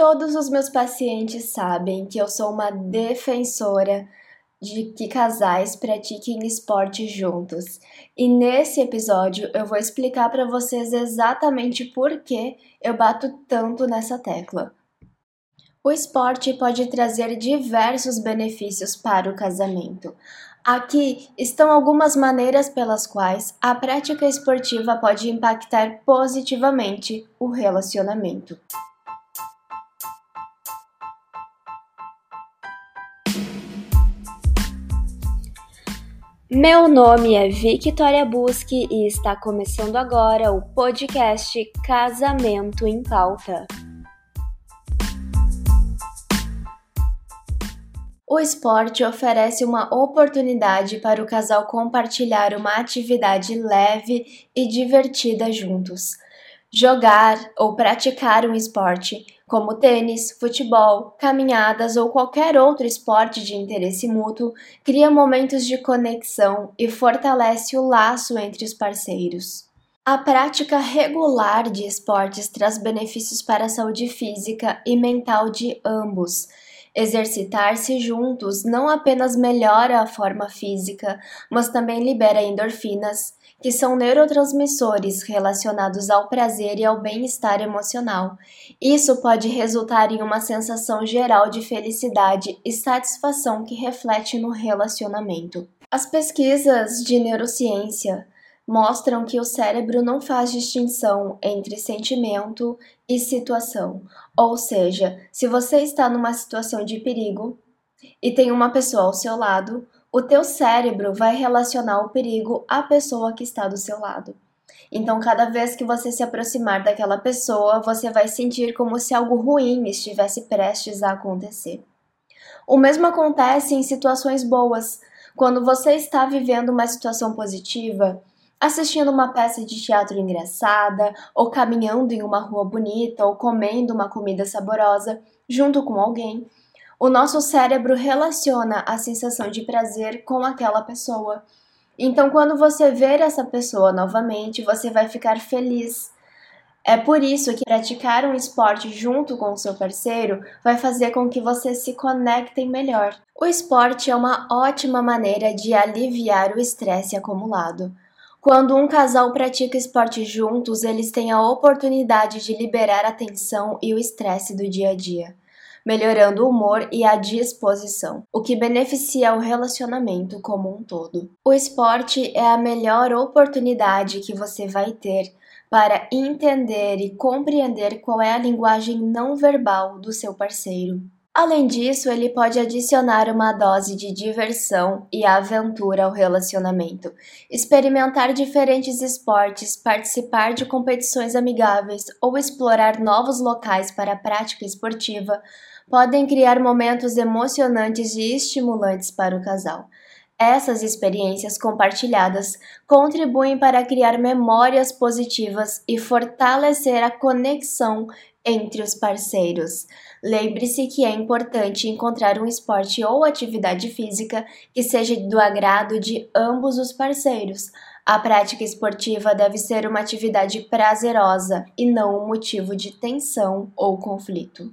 Todos os meus pacientes sabem que eu sou uma defensora de que casais pratiquem esporte juntos. E nesse episódio eu vou explicar para vocês exatamente por que eu bato tanto nessa tecla. O esporte pode trazer diversos benefícios para o casamento. Aqui estão algumas maneiras pelas quais a prática esportiva pode impactar positivamente o relacionamento. Meu nome é Victoria Busque e está começando agora o podcast Casamento em Pauta. O esporte oferece uma oportunidade para o casal compartilhar uma atividade leve e divertida juntos. Jogar ou praticar um esporte, como tênis, futebol, caminhadas ou qualquer outro esporte de interesse mútuo, cria momentos de conexão e fortalece o laço entre os parceiros. A prática regular de esportes traz benefícios para a saúde física e mental de ambos. Exercitar-se juntos não apenas melhora a forma física, mas também libera endorfinas, que são neurotransmissores relacionados ao prazer e ao bem-estar emocional. Isso pode resultar em uma sensação geral de felicidade e satisfação que reflete no relacionamento. As pesquisas de neurociência mostram que o cérebro não faz distinção entre sentimento e situação. Ou seja, se você está numa situação de perigo e tem uma pessoa ao seu lado, o teu cérebro vai relacionar o perigo à pessoa que está do seu lado. Então, cada vez que você se aproximar daquela pessoa, você vai sentir como se algo ruim estivesse prestes a acontecer. O mesmo acontece em situações boas. Quando você está vivendo uma situação positiva, assistindo uma peça de teatro engraçada, ou caminhando em uma rua bonita, ou comendo uma comida saborosa junto com alguém, o nosso cérebro relaciona a sensação de prazer com aquela pessoa. Então, quando você ver essa pessoa novamente, você vai ficar feliz. É por isso que praticar um esporte junto com o seu parceiro vai fazer com que vocês se conectem melhor. O esporte é uma ótima maneira de aliviar o estresse acumulado. Quando um casal pratica esporte juntos, eles têm a oportunidade de liberar a tensão e o estresse do dia a dia melhorando o humor e a disposição, o que beneficia o relacionamento como um todo. O esporte é a melhor oportunidade que você vai ter para entender e compreender qual é a linguagem não verbal do seu parceiro. Além disso, ele pode adicionar uma dose de diversão e aventura ao relacionamento, experimentar diferentes esportes, participar de competições amigáveis ou explorar novos locais para a prática esportiva podem criar momentos emocionantes e estimulantes para o casal. Essas experiências compartilhadas contribuem para criar memórias positivas e fortalecer a conexão entre os parceiros. Lembre-se que é importante encontrar um esporte ou atividade física que seja do agrado de ambos os parceiros. A prática esportiva deve ser uma atividade prazerosa e não um motivo de tensão ou conflito.